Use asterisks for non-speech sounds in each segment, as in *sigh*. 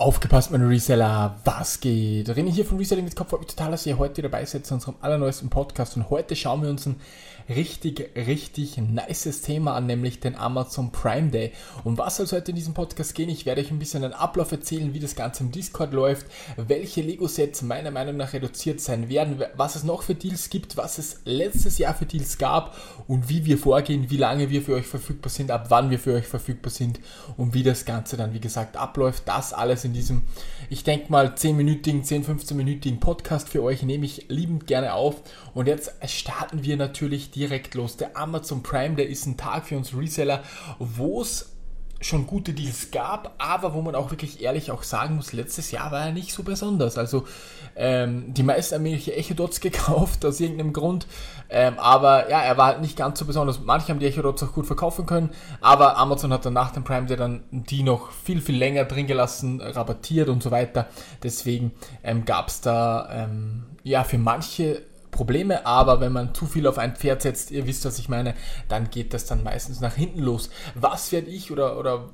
Aufgepasst, meine Reseller, was geht? René hier von Reselling mit Kopf. Freut mich total, dass ihr heute dabei seid zu unserem allerneuesten Podcast. Und heute schauen wir uns ein richtig, richtig nices Thema an, nämlich den Amazon Prime Day. Um was soll es heute in diesem Podcast gehen? Ich werde euch ein bisschen den Ablauf erzählen, wie das Ganze im Discord läuft, welche Lego-Sets meiner Meinung nach reduziert sein werden, was es noch für Deals gibt, was es letztes Jahr für Deals gab und wie wir vorgehen, wie lange wir für euch verfügbar sind, ab wann wir für euch verfügbar sind und wie das Ganze dann, wie gesagt, abläuft. Das alles in diesem, ich denke mal, 10-minütigen, 10, 15-minütigen Podcast für euch nehme ich liebend gerne auf. Und jetzt starten wir natürlich direkt los. Der Amazon Prime, der ist ein Tag für uns Reseller, wo es schon gute Deals gab, aber wo man auch wirklich ehrlich auch sagen muss, letztes Jahr war er nicht so besonders. Also ähm, die meisten haben irgendwelche Echo-Dots *laughs* gekauft aus irgendeinem Grund, ähm, aber ja, er war halt nicht ganz so besonders. Manche haben die Echo-Dots auch gut verkaufen können, aber Amazon hat dann nach dem Prime Day dann die noch viel, viel länger drin gelassen, rabattiert und so weiter. Deswegen ähm, gab es da ähm, ja für manche Probleme, aber wenn man zu viel auf ein Pferd setzt, ihr wisst, was ich meine, dann geht das dann meistens nach hinten los. Was werde ich oder, oder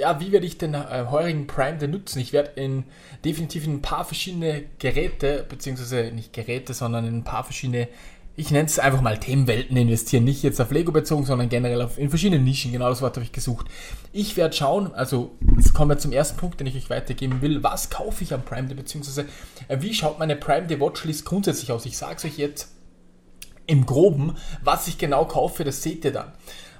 ja, wie werde ich den äh, heurigen Prime denn nutzen? Ich werde in definitiv in ein paar verschiedene Geräte, beziehungsweise nicht Geräte, sondern in ein paar verschiedene ich nenne es einfach mal Themenwelten investieren, nicht jetzt auf Lego bezogen, sondern generell auf, in verschiedene Nischen, genau das Wort habe ich gesucht. Ich werde schauen, also jetzt kommen wir zum ersten Punkt, den ich euch weitergeben will, was kaufe ich am Prime Day, beziehungsweise äh, wie schaut meine Prime Day Watchlist grundsätzlich aus? Ich sage es euch jetzt im Groben, was ich genau kaufe, das seht ihr dann.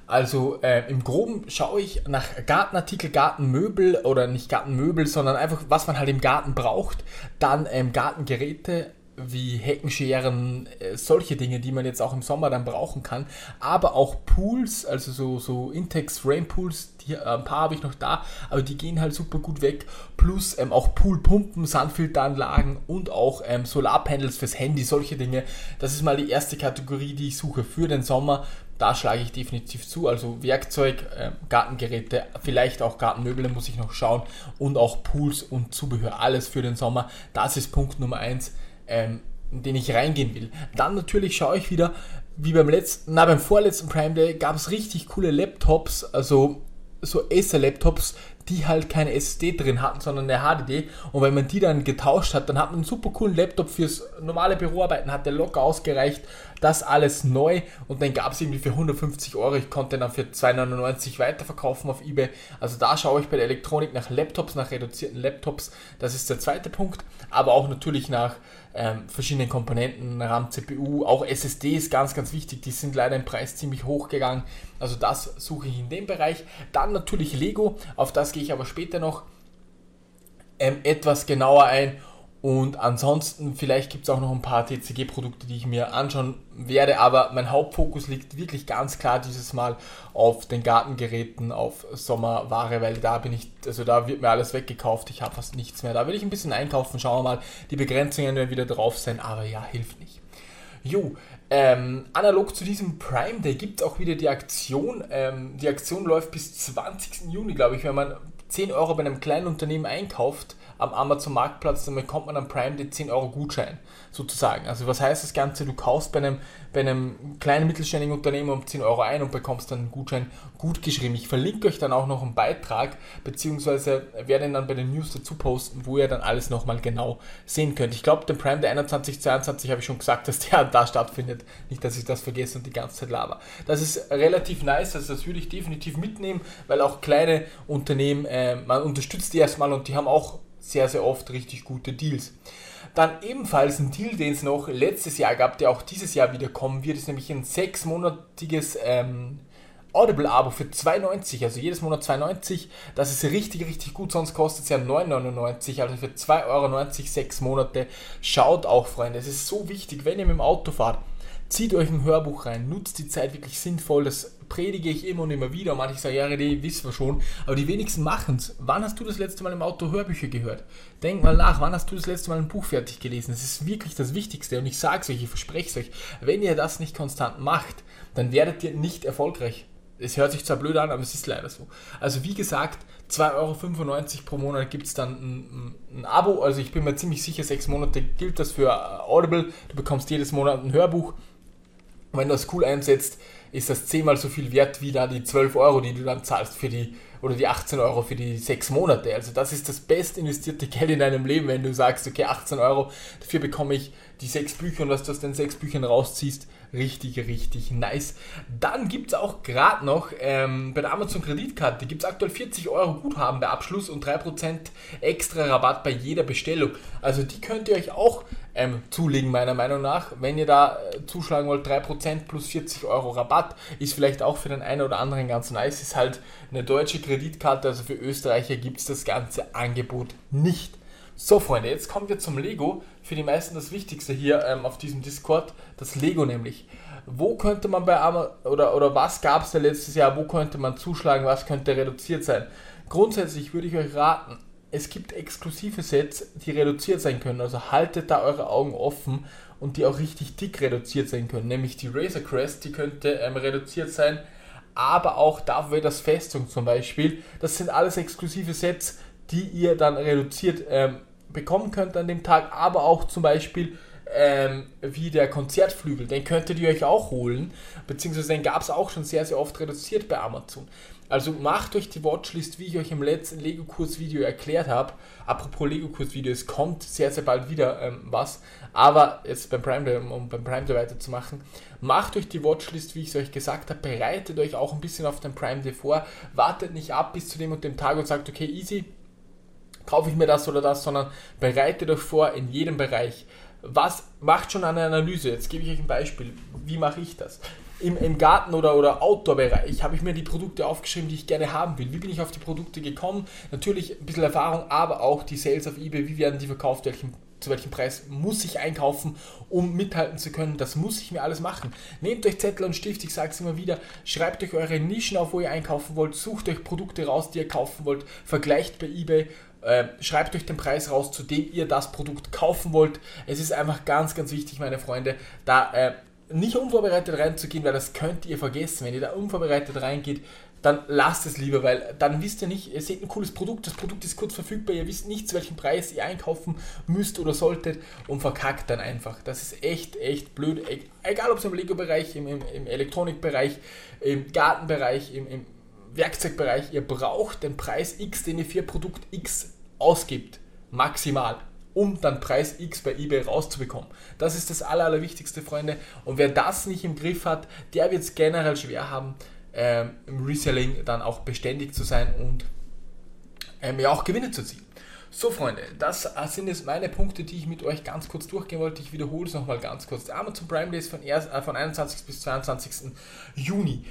Also äh, im Groben schaue ich nach Gartenartikel, Gartenmöbel oder nicht Gartenmöbel, sondern einfach, was man halt im Garten braucht. Dann ähm, Gartengeräte, wie Heckenscheren, äh, solche Dinge, die man jetzt auch im Sommer dann brauchen kann. Aber auch Pools, also so, so Intex Frame Pools, die, äh, ein paar habe ich noch da, aber die gehen halt super gut weg. Plus ähm, auch Poolpumpen, Sandfilteranlagen und auch ähm, Solarpanels fürs Handy, solche Dinge. Das ist mal die erste Kategorie, die ich suche für den Sommer. Da schlage ich definitiv zu. Also Werkzeug, äh, Gartengeräte, vielleicht auch Gartenmöbel, muss ich noch schauen. Und auch Pools und Zubehör, alles für den Sommer. Das ist Punkt Nummer 1 ähm, in den ich reingehen will. Dann natürlich schaue ich wieder, wie beim letzten, na beim vorletzten Prime Day gab es richtig coole Laptops, also so Acer-Laptops, die halt keine SSD drin hatten, sondern eine HDD. Und wenn man die dann getauscht hat, dann hat man einen super coolen Laptop fürs normale Büroarbeiten, hat der locker ausgereicht. Das alles neu und dann gab es irgendwie für 150 Euro. Ich konnte dann für 2,99 weiterverkaufen auf eBay. Also da schaue ich bei der Elektronik nach Laptops, nach reduzierten Laptops. Das ist der zweite Punkt. Aber auch natürlich nach ähm, verschiedenen Komponenten, RAM, CPU, auch SSD ist ganz, ganz wichtig. Die sind leider im Preis ziemlich hoch gegangen. Also das suche ich in dem Bereich. Dann natürlich Lego, auf das gehe ich aber später noch ähm, etwas genauer ein. Und ansonsten, vielleicht gibt es auch noch ein paar TCG-Produkte, die ich mir anschauen werde, aber mein Hauptfokus liegt wirklich ganz klar dieses Mal auf den Gartengeräten, auf Sommerware, weil da bin ich, also da wird mir alles weggekauft, ich habe fast nichts mehr. Da will ich ein bisschen einkaufen, schauen wir mal, die Begrenzungen werden wieder drauf sein, aber ja, hilft nicht. Jo, ähm, analog zu diesem Prime Day gibt es auch wieder die Aktion. Ähm, die Aktion läuft bis 20. Juni, glaube ich, wenn man 10 Euro bei einem kleinen Unternehmen einkauft am Amazon Marktplatz, dann bekommt man am Prime den 10 Euro Gutschein sozusagen. Also was heißt das Ganze? Du kaufst bei einem, bei einem kleinen mittelständigen Unternehmen um 10 Euro ein und bekommst dann einen Gutschein gut geschrieben. Ich verlinke euch dann auch noch einen Beitrag, beziehungsweise werde ihn dann bei den News dazu posten, wo ihr dann alles nochmal genau sehen könnt. Ich glaube, den Prime der 21, 22 habe ich schon gesagt, dass der da stattfindet. Nicht, dass ich das vergesse und die ganze Zeit laber. Das ist relativ nice, also das würde ich definitiv mitnehmen, weil auch kleine Unternehmen, äh, man unterstützt die erstmal und die haben auch sehr, sehr oft richtig gute Deals. Dann ebenfalls ein Deal, den es noch letztes Jahr gab, der auch dieses Jahr wieder kommen wird, ist nämlich ein sechsmonatiges ähm, Audible-Abo für 2,90, also jedes Monat 2,90. Das ist richtig, richtig gut, sonst kostet es ja 9,99, also für 2,90 Euro sechs Monate. Schaut auch, Freunde, es ist so wichtig, wenn ihr mit dem Auto fahrt, zieht euch ein Hörbuch rein, nutzt die Zeit wirklich sinnvoll, das predige ich immer und immer wieder. Manche sagen, ja, die wissen wir schon, aber die wenigsten machen es. Wann hast du das letzte Mal im Auto Hörbücher gehört? Denk mal nach, wann hast du das letzte Mal ein Buch fertig gelesen? Das ist wirklich das Wichtigste und ich sage es euch, ich verspreche es euch, wenn ihr das nicht konstant macht, dann werdet ihr nicht erfolgreich. Es hört sich zwar blöd an, aber es ist leider so. Also wie gesagt, 2,95 Euro pro Monat gibt es dann ein, ein, Abo. Also ich bin mir ziemlich sicher, sechs Monate gilt das für Audible. Du bekommst jedes Monat ein Hörbuch. Und wenn du das cool einsetzt, ist das zehnmal so viel wert wie da die 12 Euro, die du dann zahlst für die oder die 18 Euro für die sechs Monate. Also das ist das best investierte *laughs* Geld in deinem Leben, wenn du sagst, okay, 18 Euro, dafür bekomme ich die sechs Bücher und was du aus den sechs Büchern rausziehst, richtig, richtig nice. Dann gibt es auch gerade noch ähm, bei der Amazon Kreditkarte, gibt es aktuell 40 Euro Guthaben bei Abschluss und 3% extra Rabatt bei jeder Bestellung. Also die könnt ihr euch auch ähm, zulegen, meiner Meinung nach. Wenn ihr da äh, zuschlagen wollt, 3% plus 40 Euro Rabatt, ist vielleicht auch für den einen oder anderen ganz nice. Ist halt eine deutsche Kreditkarte, also für Österreicher gibt es das ganze Angebot nicht. So, Freunde, jetzt kommen wir zum Lego. Für die meisten das Wichtigste hier ähm, auf diesem Discord, das Lego nämlich. Wo könnte man bei Amazon, oder, oder was gab es da letztes Jahr, wo könnte man zuschlagen, was könnte reduziert sein? Grundsätzlich würde ich euch raten, es gibt exklusive Sets, die reduziert sein können. Also haltet da eure Augen offen und die auch richtig dick reduziert sein können. Nämlich die Razor Crest, die könnte ähm, reduziert sein, aber auch Darth Vader's Festung zum Beispiel. Das sind alles exklusive Sets, die ihr dann reduziert ähm, bekommen könnt an dem Tag, aber auch zum Beispiel ähm, wie der Konzertflügel, den könntet ihr euch auch holen, beziehungsweise den gab es auch schon sehr, sehr oft reduziert bei Amazon. Also macht euch die Watchlist, wie ich euch im letzten Lego-Kurs-Video erklärt habe. Apropos Lego-Kurs-Video, es kommt sehr, sehr bald wieder ähm, was. Aber jetzt beim Prime Day, um beim Prime Day weiterzumachen, macht euch die Watchlist, wie ich es euch gesagt habe. Bereitet euch auch ein bisschen auf den Prime Day vor. Wartet nicht ab bis zu dem und dem Tag und sagt, okay, easy, kaufe ich mir das oder das, sondern bereitet euch vor in jedem Bereich. Was macht schon eine Analyse? Jetzt gebe ich euch ein Beispiel. Wie mache ich das? Im, im Garten- oder, oder Outdoor-Bereich habe ich mir die Produkte aufgeschrieben, die ich gerne haben will. Wie bin ich auf die Produkte gekommen? Natürlich ein bisschen Erfahrung, aber auch die Sales auf eBay. Wie werden die verkauft? Welchen zu welchem Preis muss ich einkaufen, um mithalten zu können. Das muss ich mir alles machen. Nehmt euch Zettel und Stift, ich sage es immer wieder, schreibt euch eure Nischen auf, wo ihr einkaufen wollt, sucht euch Produkte raus, die ihr kaufen wollt, vergleicht bei eBay äh, schreibt euch den Preis raus, zu dem ihr das Produkt kaufen wollt. Es ist einfach ganz, ganz wichtig, meine Freunde, da äh, nicht unvorbereitet reinzugehen, weil das könnt ihr vergessen. Wenn ihr da unvorbereitet reingeht, dann lasst es lieber, weil dann wisst ihr nicht, ihr seht ein cooles Produkt, das Produkt ist kurz verfügbar, ihr wisst nicht, zu welchem Preis ihr einkaufen müsst oder solltet und verkackt dann einfach. Das ist echt, echt blöd. Egal ob es im Lego-Bereich, im, im, im Elektronikbereich, im Gartenbereich, im, im Werkzeugbereich, ihr braucht den Preis X, den ihr für Produkt X ausgibt, maximal, um dann Preis X bei eBay rauszubekommen. Das ist das Aller, Allerwichtigste, Freunde. Und wer das nicht im Griff hat, der wird es generell schwer haben, ähm, im Reselling dann auch beständig zu sein und ähm, ja auch Gewinne zu ziehen. So, Freunde, das sind jetzt meine Punkte, die ich mit euch ganz kurz durchgehen wollte. Ich wiederhole es nochmal ganz kurz. Der Amazon Prime Days von, äh, von 21. bis 22. Juni.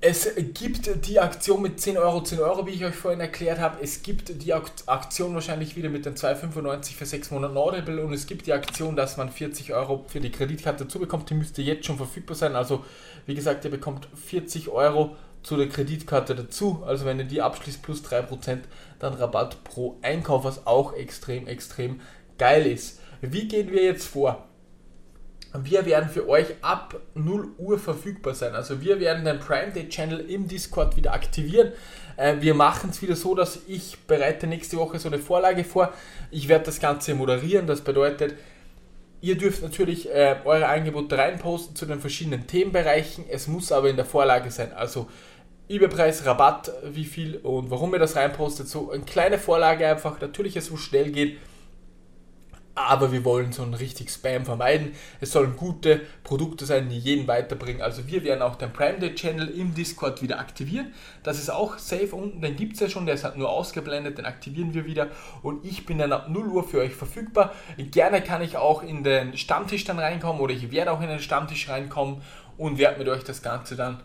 Es gibt die Aktion mit 10 Euro, 10 Euro, wie ich euch vorhin erklärt habe. Es gibt die Aktion wahrscheinlich wieder mit den 2,95 für 6 Monate Audible und es gibt die Aktion, dass man 40 Euro für die Kreditkarte dazu. Die müsste jetzt schon verfügbar sein. Also, wie gesagt, ihr bekommt 40 Euro zu der Kreditkarte dazu. Also, wenn ihr die abschließt plus 3%, dann Rabatt pro Einkauf, was auch extrem, extrem geil ist. Wie gehen wir jetzt vor? Wir werden für euch ab 0 Uhr verfügbar sein. Also wir werden den Prime Day Channel im Discord wieder aktivieren. Äh, wir machen es wieder so, dass ich bereite nächste Woche so eine Vorlage vor. Ich werde das Ganze moderieren. Das bedeutet, ihr dürft natürlich äh, eure Angebote reinposten zu den verschiedenen Themenbereichen. Es muss aber in der Vorlage sein. Also Überpreis, Rabatt, wie viel und warum ihr das reinpostet. So eine kleine Vorlage einfach. Natürlich, es muss schnell gehen aber wir wollen so einen richtig Spam vermeiden. Es sollen gute Produkte sein, die jeden weiterbringen. Also wir werden auch den Prime Day Channel im Discord wieder aktivieren. Das ist auch safe unten, den gibt es ja schon, der ist halt nur ausgeblendet, den aktivieren wir wieder. Und ich bin dann ab 0 Uhr für euch verfügbar. Gerne kann ich auch in den Stammtisch dann reinkommen oder ich werde auch in den Stammtisch reinkommen und werde mit euch das Ganze dann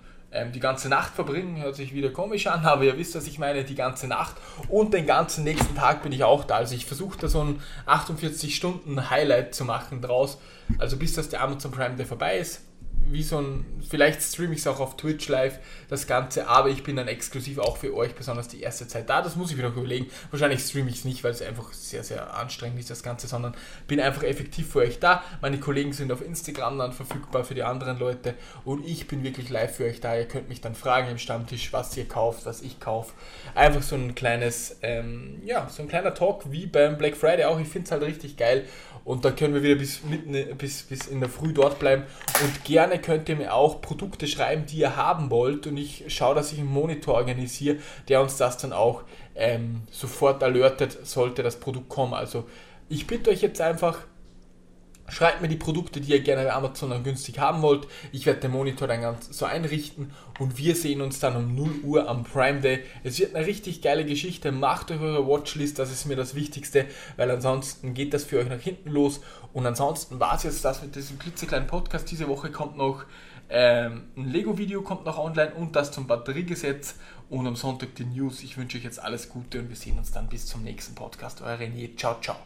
die ganze Nacht verbringen, hört sich wieder komisch an, *laughs* aber ihr wisst, was ich meine, die ganze Nacht und den ganzen nächsten Tag bin ich auch da. Also ich versuche da so ein 48 Stunden Highlight zu machen draus, also bis das der Amazon Prime Day vorbei ist wie so ein, vielleicht streame ich es auch auf Twitch live, das Ganze, aber ich bin dann exklusiv auch für euch, besonders die erste Zeit da. Das muss ich mir noch überlegen. Wahrscheinlich streame ich es nicht, weil es einfach sehr, sehr anstrengend ist, das Ganze, sondern bin einfach effektiv für euch da. Meine Kollegen sind auf Instagram dann verfügbar für die anderen Leute und ich bin wirklich live für euch da. Ihr könnt mich dann fragen im Stammtisch, was ihr kauft, was ich kaufe. Einfach so ein kleines, ähm, ja, so ein kleiner Talk wie beim Black Friday auch. Ich finde es halt richtig geil und da können wir wieder bis, mitten, bis, bis in der Früh dort bleiben und gerne gerne könnt ihr mir auch Produkte schreiben, die ihr haben wollt und ich schaue, dass ich einen Monitor organisiere, der uns das dann auch ähm, sofort alertet, sollte das Produkt kommen. Also ich bitte euch jetzt einfach, Schreibt mir die Produkte, die ihr gerne bei Amazon dann günstig haben wollt. Ich werde den Monitor dann ganz so einrichten und wir sehen uns dann um 0 Uhr am Prime Day. Es wird eine richtig geile Geschichte. Macht euch eure Watchlist, das ist mir das Wichtigste, weil ansonsten geht das für euch nach hinten los. Und ansonsten war es jetzt das mit diesem klitzekleinen Podcast. Diese Woche kommt noch ähm, ein Lego-Video kommt noch online und das zum Batteriegesetz und am Sonntag die News. Ich wünsche euch jetzt alles Gute und wir sehen uns dann bis zum nächsten Podcast. Euer René. Ciao, ciao.